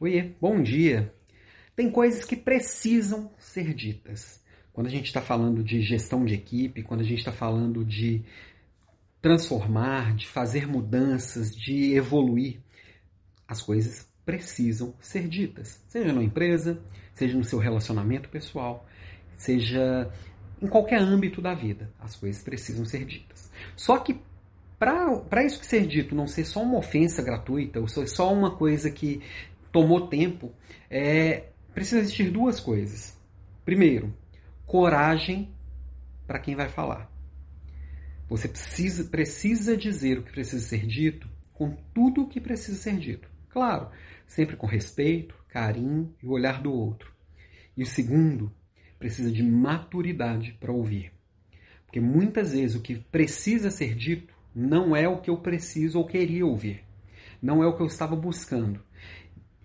Oiê, bom dia. Tem coisas que precisam ser ditas. Quando a gente está falando de gestão de equipe, quando a gente está falando de transformar, de fazer mudanças, de evoluir, as coisas precisam ser ditas. Seja na empresa, seja no seu relacionamento pessoal, seja em qualquer âmbito da vida, as coisas precisam ser ditas. Só que para isso que ser dito não ser só uma ofensa gratuita, ou só uma coisa que tomou tempo, é, precisa existir duas coisas. Primeiro, coragem para quem vai falar. Você precisa, precisa dizer o que precisa ser dito com tudo o que precisa ser dito. Claro, sempre com respeito, carinho e o olhar do outro. E o segundo, precisa de maturidade para ouvir. Porque muitas vezes o que precisa ser dito não é o que eu preciso ou queria ouvir. Não é o que eu estava buscando.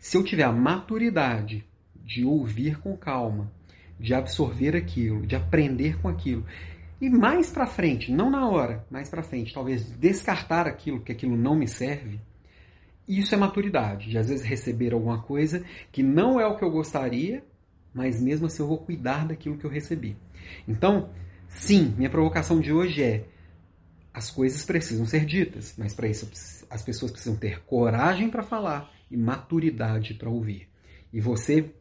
Se eu tiver a maturidade de ouvir com calma, de absorver aquilo, de aprender com aquilo, e mais para frente, não na hora, mais para frente, talvez descartar aquilo que aquilo não me serve, isso é maturidade, de às vezes receber alguma coisa que não é o que eu gostaria, mas mesmo assim eu vou cuidar daquilo que eu recebi. Então, sim, minha provocação de hoje é as coisas precisam ser ditas, mas para isso as pessoas precisam ter coragem para falar e maturidade para ouvir. E você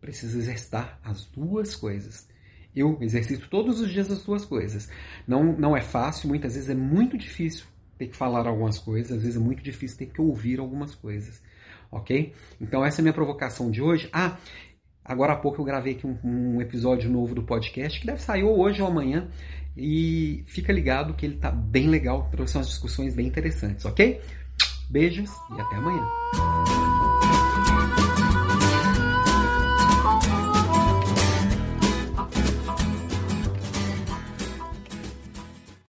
precisa exercitar as duas coisas. Eu exercito todos os dias as duas coisas. Não, não é fácil, muitas vezes é muito difícil ter que falar algumas coisas, às vezes é muito difícil ter que ouvir algumas coisas. Ok? Então, essa é a minha provocação de hoje. Ah, agora há pouco eu gravei aqui um, um episódio novo do podcast que deve sair ou hoje ou amanhã. E fica ligado que ele tá bem legal, trouxe umas discussões bem interessantes, ok? Beijos e até amanhã.